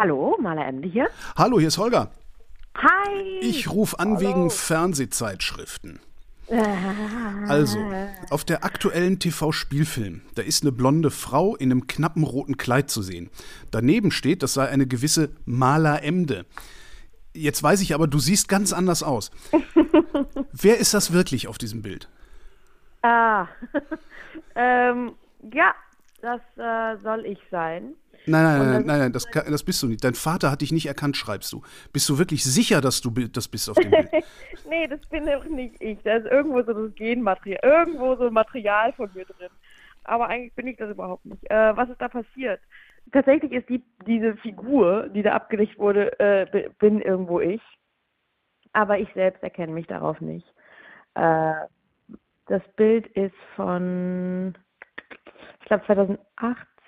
Hallo, Maler Emde hier. Hallo, hier ist Holger. Hi. Ich rufe an Hallo. wegen Fernsehzeitschriften. Also, auf der aktuellen TV-Spielfilm, da ist eine blonde Frau in einem knappen roten Kleid zu sehen. Daneben steht, das sei eine gewisse Maler Emde. Jetzt weiß ich aber, du siehst ganz anders aus. Wer ist das wirklich auf diesem Bild? Ah, ähm, ja, das äh, soll ich sein. Nein, nein, nein, nein, nein, das, das bist du nicht. Dein Vater hat dich nicht erkannt, schreibst du. Bist du wirklich sicher, dass du das bist auf dem Bild? nee, das bin doch nicht ich. Da ist irgendwo so das Genmaterial, irgendwo so Material von mir drin. Aber eigentlich bin ich das überhaupt nicht. Äh, was ist da passiert? Tatsächlich ist die, diese Figur, die da abgedichtet wurde, äh, bi- bin irgendwo ich. Aber ich selbst erkenne mich darauf nicht. Äh, das Bild ist von, ich glaube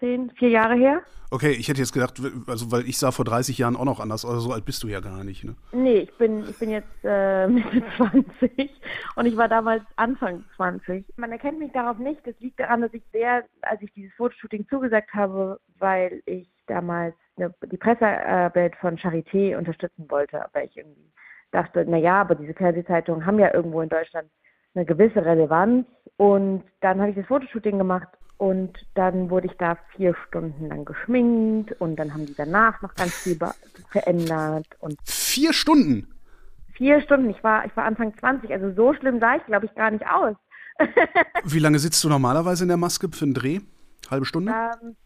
2018, vier Jahre her. Okay, ich hätte jetzt gedacht, also weil ich sah vor 30 Jahren auch noch anders, aber so alt bist du ja gar nicht. Ne? Nee, ich bin, ich bin jetzt äh, Mitte 20 und ich war damals Anfang 20. Man erkennt mich darauf nicht. Das liegt daran, dass ich sehr, als ich dieses Fotoshooting zugesagt habe, weil ich damals eine, die Pressearbeit von Charité unterstützen wollte, weil ich irgendwie dachte, na ja, aber diese Fernsehzeitungen haben ja irgendwo in Deutschland eine gewisse Relevanz. Und dann habe ich das Fotoshooting gemacht und dann wurde ich da vier Stunden lang geschminkt und dann haben die danach noch ganz viel verändert und Vier Stunden! Vier Stunden. Ich war, ich war Anfang 20, also so schlimm sah ich, glaube ich, gar nicht aus. Wie lange sitzt du normalerweise in der Maske für einen Dreh? Halbe Stunde? Ähm,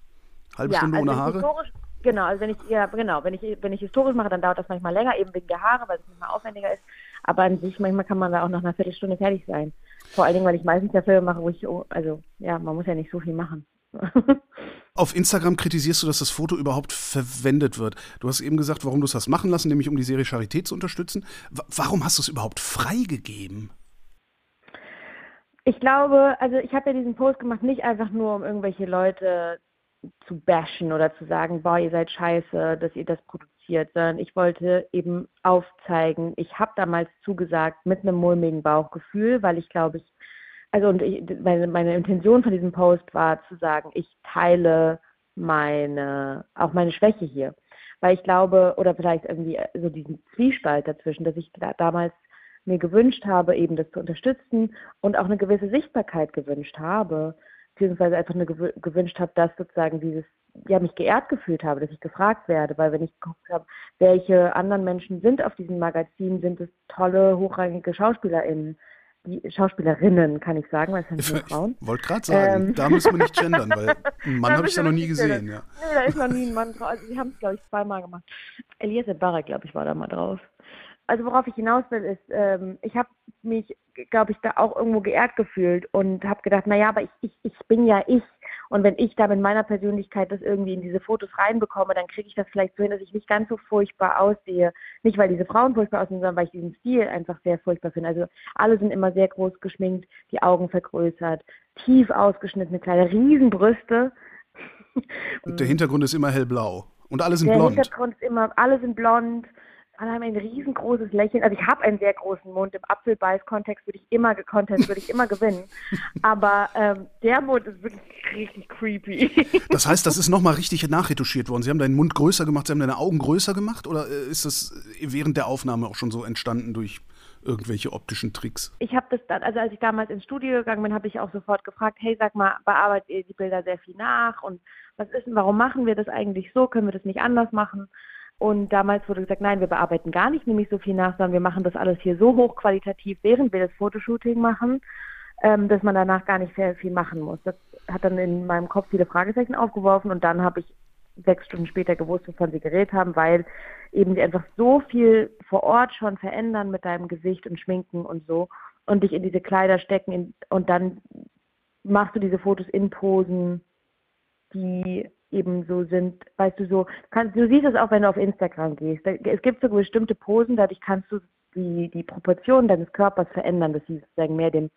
Halbe ja, Stunde also ohne Haare? Genau, also wenn ich, ja, genau, wenn ich, wenn ich historisch mache, dann dauert das manchmal länger, eben wegen der Haare, weil es manchmal aufwendiger ist. Aber an sich, manchmal kann man da auch nach einer Viertelstunde fertig sein. Vor allen Dingen, weil ich meistens ja Filme mache, wo ich, oh, also, ja, man muss ja nicht so viel machen. Auf Instagram kritisierst du, dass das Foto überhaupt verwendet wird. Du hast eben gesagt, warum du es hast machen lassen, nämlich um die Serie Charité zu unterstützen. Wa- warum hast du es überhaupt freigegeben? Ich glaube, also ich habe ja diesen Post gemacht, nicht einfach nur, um irgendwelche Leute zu bashen oder zu sagen, boah, ihr seid scheiße, dass ihr das produziert, sondern ich wollte eben aufzeigen, ich habe damals zugesagt mit einem mulmigen Bauchgefühl, weil ich glaube, ich, also und ich, meine, meine Intention von diesem Post war zu sagen, ich teile meine, auch meine Schwäche hier. Weil ich glaube, oder vielleicht irgendwie so diesen Zwiespalt dazwischen, dass ich da, damals mir gewünscht habe, eben das zu unterstützen und auch eine gewisse Sichtbarkeit gewünscht habe, beziehungsweise einfach gewü- gewünscht habe, dass sozusagen dieses, ja, mich geehrt gefühlt habe, dass ich gefragt werde, weil wenn ich geguckt habe, welche anderen Menschen sind auf diesem Magazin, sind es tolle, hochrangige SchauspielerInnen, die Schauspielerinnen, kann ich sagen, weil es sind nur Frauen. Wollte gerade sagen, Ähm. da müssen wir nicht gendern, weil einen Mann habe ich da noch nie gesehen. Ja. Nee, da ist noch nie ein Mann drauf. Also sie haben es, glaube ich, zweimal gemacht. Elias Barra, glaube ich, war da mal drauf. Also worauf ich hinaus will, ist, ähm, ich habe mich, glaube ich, da auch irgendwo geehrt gefühlt und habe gedacht, naja, aber ich, ich, ich bin ja ich. Und wenn ich da mit meiner Persönlichkeit das irgendwie in diese Fotos reinbekomme, dann kriege ich das vielleicht so hin, dass ich nicht ganz so furchtbar aussehe. Nicht, weil diese Frauen furchtbar aussehen, sondern weil ich diesen Stil einfach sehr furchtbar finde. Also alle sind immer sehr groß geschminkt, die Augen vergrößert, tief ausgeschnittene Kleider, Riesenbrüste. Und der Hintergrund ist immer hellblau. Und alle sind Der blond. Hintergrund ist immer, alle sind blond, alle haben ein riesengroßes Lächeln. Also ich habe einen sehr großen Mund. Im Apfelbeiß-Kontext würde ich immer Contest würde ich immer gewinnen. Aber ähm, der Mund ist wirklich richtig creepy. Das heißt, das ist nochmal richtig nachretuschiert worden. Sie haben deinen Mund größer gemacht, Sie haben deine Augen größer gemacht? Oder äh, ist das während der Aufnahme auch schon so entstanden durch irgendwelche optischen Tricks? ich habe das dann, also als ich damals ins Studio gegangen bin, habe ich auch sofort gefragt, hey, sag mal, bearbeitet ihr die Bilder sehr viel nach und was ist denn, warum machen wir das eigentlich so? Können wir das nicht anders machen? Und damals wurde gesagt, nein, wir bearbeiten gar nicht nämlich so viel nach, sondern wir machen das alles hier so hochqualitativ, während wir das Fotoshooting machen, ähm, dass man danach gar nicht sehr viel machen muss. Das hat dann in meinem Kopf viele Fragezeichen aufgeworfen und dann habe ich sechs Stunden später gewusst, wovon sie geredet haben, weil eben die einfach so viel vor Ort schon verändern mit deinem Gesicht und Schminken und so und dich in diese Kleider stecken in, und dann machst du diese Fotos in Posen, die eben so sind, weißt du, so, kannst, du siehst es auch, wenn du auf Instagram gehst. Es gibt so bestimmte Posen, dadurch kannst du die, die Proportionen deines Körpers verändern, dass sie sozusagen mehr dem,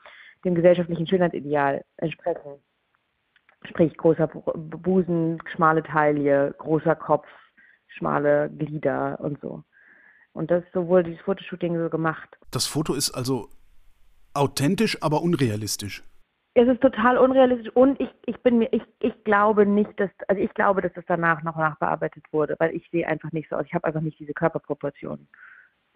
dem gesellschaftlichen Schönheitsideal entsprechen. Sprich, großer Bu- Busen, schmale Taille, großer Kopf, schmale Glieder und so. Und das so wurde dieses Fotoshooting so gemacht. Das Foto ist also authentisch, aber unrealistisch. Es ist total unrealistisch und ich, ich bin mir, ich, ich glaube nicht, dass, also ich glaube, dass das danach noch nachbearbeitet wurde, weil ich sehe einfach nicht so aus. Ich habe einfach nicht diese Körperproportionen.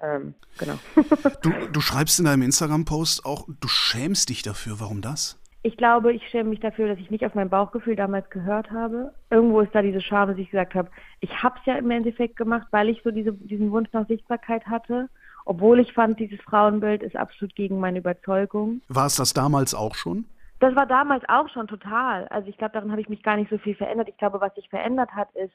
Ähm, genau. du, du schreibst in deinem Instagram-Post auch, du schämst dich dafür. Warum das? Ich glaube, ich schäme mich dafür, dass ich nicht auf mein Bauchgefühl damals gehört habe. Irgendwo ist da diese Scham, dass ich gesagt habe, ich habe es ja im Endeffekt gemacht, weil ich so diese, diesen Wunsch nach Sichtbarkeit hatte. Obwohl ich fand, dieses Frauenbild ist absolut gegen meine Überzeugung. War es das damals auch schon? Das war damals auch schon total. Also ich glaube, daran habe ich mich gar nicht so viel verändert. Ich glaube, was sich verändert hat, ist,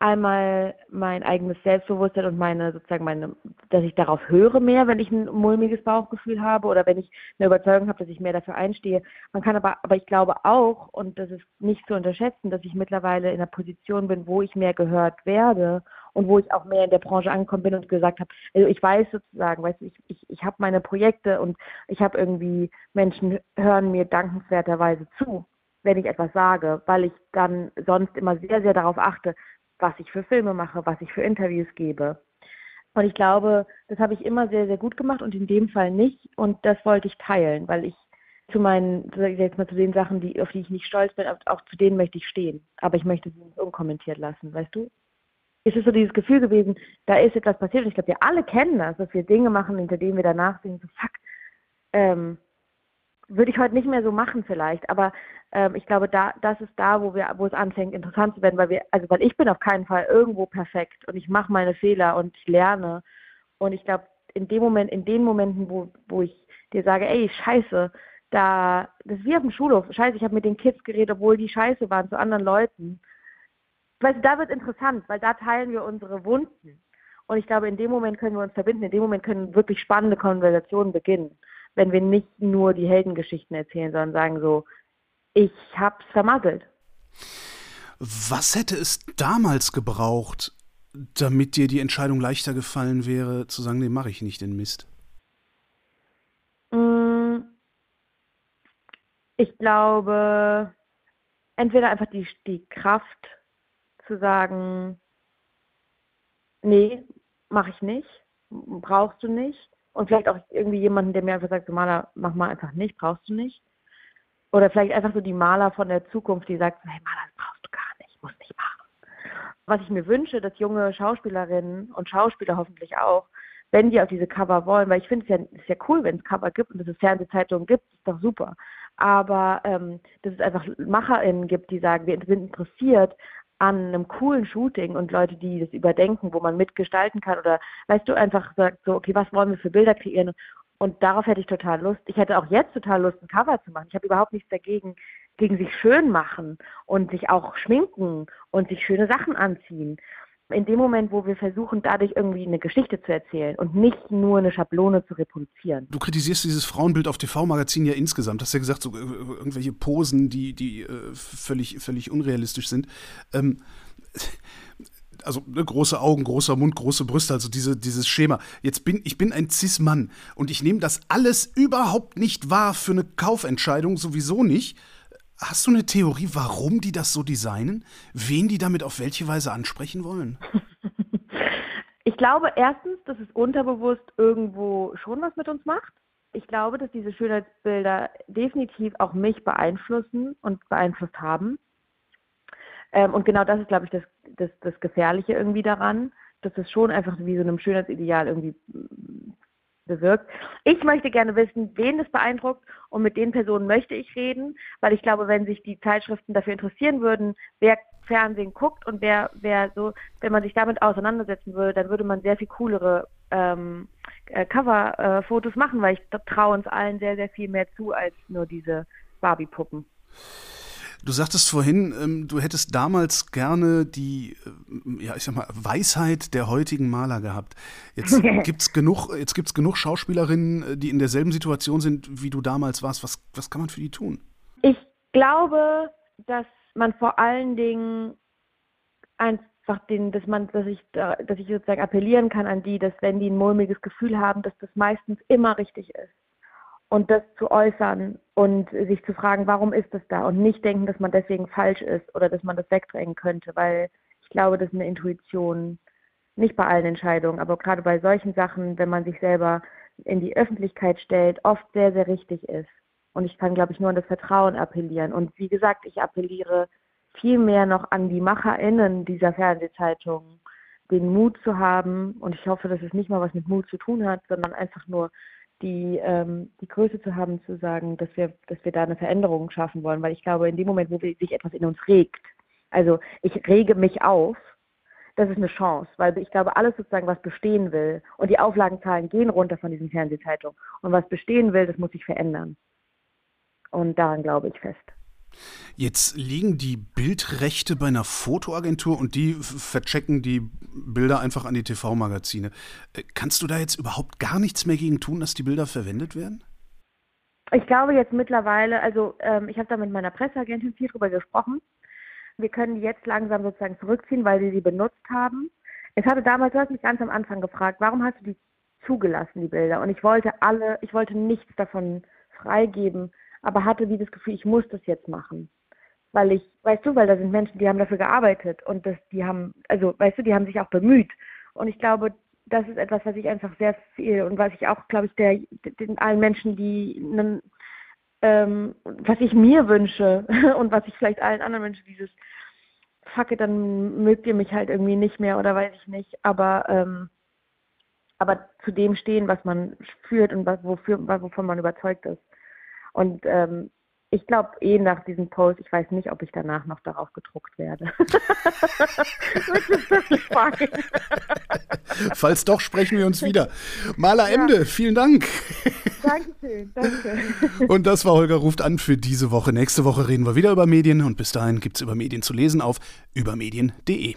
einmal mein eigenes Selbstbewusstsein und meine sozusagen meine, dass ich darauf höre mehr, wenn ich ein mulmiges Bauchgefühl habe oder wenn ich eine Überzeugung habe, dass ich mehr dafür einstehe. Man kann aber, aber ich glaube auch, und das ist nicht zu unterschätzen, dass ich mittlerweile in einer Position bin, wo ich mehr gehört werde und wo ich auch mehr in der Branche angekommen bin und gesagt habe, also ich weiß sozusagen, weißt du, ich, ich, ich habe meine Projekte und ich habe irgendwie, Menschen hören mir dankenswerterweise zu wenn ich etwas sage, weil ich dann sonst immer sehr, sehr darauf achte, was ich für Filme mache, was ich für Interviews gebe. Und ich glaube, das habe ich immer sehr, sehr gut gemacht und in dem Fall nicht. Und das wollte ich teilen, weil ich zu meinen, jetzt mal zu den Sachen, die, auf die ich nicht stolz bin, auch zu denen möchte ich stehen. Aber ich möchte sie nicht unkommentiert lassen, weißt du? Es ist so dieses Gefühl gewesen, da ist etwas passiert. Und ich glaube, wir alle kennen das, dass wir Dinge machen, hinter denen wir danach sehen, so fuck, ähm, würde ich heute nicht mehr so machen vielleicht, aber ähm, ich glaube, da das ist da, wo wir, wo es anfängt interessant zu werden, weil wir, also weil ich bin auf keinen Fall irgendwo perfekt und ich mache meine Fehler und ich lerne. Und ich glaube, in dem Moment, in den Momenten, wo wo ich dir sage, ey Scheiße, da das ist wie auf dem Schulhof, Scheiße, ich habe mit den Kids geredet, obwohl die Scheiße waren zu anderen Leuten. Weißt du, da wird interessant, weil da teilen wir unsere Wunden. Und ich glaube, in dem Moment können wir uns verbinden, in dem Moment können wirklich spannende Konversationen beginnen wenn wir nicht nur die Heldengeschichten erzählen, sondern sagen so, ich hab's vermasselt. Was hätte es damals gebraucht, damit dir die Entscheidung leichter gefallen wäre, zu sagen, nee, mache ich nicht den Mist? Mm, ich glaube, entweder einfach die, die Kraft zu sagen, nee, mache ich nicht, brauchst du nicht und vielleicht auch irgendwie jemanden, der mir einfach sagt, Maler, mach mal einfach nicht, brauchst du nicht. Oder vielleicht einfach so die Maler von der Zukunft, die sagt, hey Maler, das brauchst du gar nicht, musst nicht machen. Was ich mir wünsche, dass junge Schauspielerinnen und Schauspieler hoffentlich auch, wenn die auf diese Cover wollen, weil ich finde es ja, ist ja cool, wenn es Cover gibt und dass es Fernsehzeitungen gibt, ist doch super. Aber ähm, dass es einfach MacherInnen gibt, die sagen, wir sind interessiert an einem coolen Shooting und Leute, die das überdenken, wo man mitgestalten kann oder weißt du, einfach sagt so, okay, was wollen wir für Bilder kreieren? Und darauf hätte ich total Lust. Ich hätte auch jetzt total Lust, ein Cover zu machen. Ich habe überhaupt nichts dagegen, gegen sich schön machen und sich auch schminken und sich schöne Sachen anziehen in dem Moment, wo wir versuchen, dadurch irgendwie eine Geschichte zu erzählen und nicht nur eine Schablone zu reproduzieren. Du kritisierst dieses Frauenbild auf TV-Magazin ja insgesamt. Hast ja gesagt, so äh, irgendwelche Posen, die, die äh, völlig, völlig unrealistisch sind. Ähm, also ne, große Augen, großer Mund, große Brüste, also diese, dieses Schema. Jetzt bin ich bin ein Cis-Mann und ich nehme das alles überhaupt nicht wahr für eine Kaufentscheidung, sowieso nicht. Hast du eine Theorie, warum die das so designen? Wen die damit auf welche Weise ansprechen wollen? Ich glaube erstens, dass es unterbewusst irgendwo schon was mit uns macht. Ich glaube, dass diese Schönheitsbilder definitiv auch mich beeinflussen und beeinflusst haben. Ähm, und genau das ist, glaube ich, das, das, das Gefährliche irgendwie daran, dass es schon einfach wie so einem Schönheitsideal irgendwie bewirkt. Ich möchte gerne wissen, wen es beeindruckt und mit den Personen möchte ich reden, weil ich glaube, wenn sich die Zeitschriften dafür interessieren würden, wer Fernsehen guckt und wer, wer so, wenn man sich damit auseinandersetzen würde, dann würde man sehr viel coolere ähm, äh, Cover-Fotos äh, machen, weil ich traue uns allen sehr, sehr viel mehr zu als nur diese Barbie-Puppen. Du sagtest vorhin, ähm, du hättest damals gerne die, äh, ja, ich sag mal, Weisheit der heutigen Maler gehabt. Jetzt gibt's genug, jetzt gibt's genug Schauspielerinnen, äh, die in derselben Situation sind, wie du damals warst. Was, was kann man für die tun? Ich glaube, dass man vor allen Dingen einfach den, dass man, dass ich, dass ich sozusagen appellieren kann an die, dass wenn die ein mulmiges Gefühl haben, dass das meistens immer richtig ist und das zu äußern und sich zu fragen, warum ist das da und nicht denken, dass man deswegen falsch ist oder dass man das wegdrängen könnte, weil glaube, dass eine Intuition nicht bei allen Entscheidungen, aber gerade bei solchen Sachen, wenn man sich selber in die Öffentlichkeit stellt, oft sehr, sehr richtig ist. Und ich kann, glaube ich, nur an das Vertrauen appellieren. Und wie gesagt, ich appelliere viel mehr noch an die MacherInnen dieser Fernsehzeitung, den Mut zu haben. Und ich hoffe, dass es nicht mal was mit Mut zu tun hat, sondern einfach nur die, ähm, die Größe zu haben, zu sagen, dass wir, dass wir da eine Veränderung schaffen wollen. Weil ich glaube, in dem Moment, wo sich etwas in uns regt, also ich rege mich auf, das ist eine Chance, weil ich glaube, alles sozusagen, was bestehen will, und die Auflagenzahlen gehen runter von diesen Fernsehzeitungen, und was bestehen will, das muss sich verändern. Und daran glaube ich fest. Jetzt liegen die Bildrechte bei einer Fotoagentur und die verchecken die Bilder einfach an die TV-Magazine. Äh, kannst du da jetzt überhaupt gar nichts mehr gegen tun, dass die Bilder verwendet werden? Ich glaube jetzt mittlerweile, also ähm, ich habe da mit meiner Presseagentin viel drüber gesprochen. Wir können die jetzt langsam sozusagen zurückziehen, weil sie sie benutzt haben. Es hatte damals, du hast mich ganz am Anfang gefragt, warum hast du die zugelassen, die Bilder? Und ich wollte alle, ich wollte nichts davon freigeben, aber hatte wie das Gefühl, ich muss das jetzt machen. Weil ich, weißt du, weil da sind Menschen, die haben dafür gearbeitet und das, die haben, also weißt du, die haben sich auch bemüht. Und ich glaube, das ist etwas, was ich einfach sehr viel und was ich auch, glaube ich, der, den allen Menschen, die einen, ähm, was ich mir wünsche und was ich vielleicht allen anderen wünsche, dieses Fuck it, dann mögt ihr mich halt irgendwie nicht mehr oder weiß ich nicht, aber ähm, aber zu dem stehen, was man führt und was, wofür, wovon man überzeugt ist. Und ähm, ich glaube eh nach diesem Post, ich weiß nicht, ob ich danach noch darauf gedruckt werde. Falls doch, sprechen wir uns wieder. Maler ja. Ende, vielen Dank. Dankeschön, danke. Und das war Holger ruft an für diese Woche. Nächste Woche reden wir wieder über Medien und bis dahin gibt es über Medien zu lesen auf übermedien.de.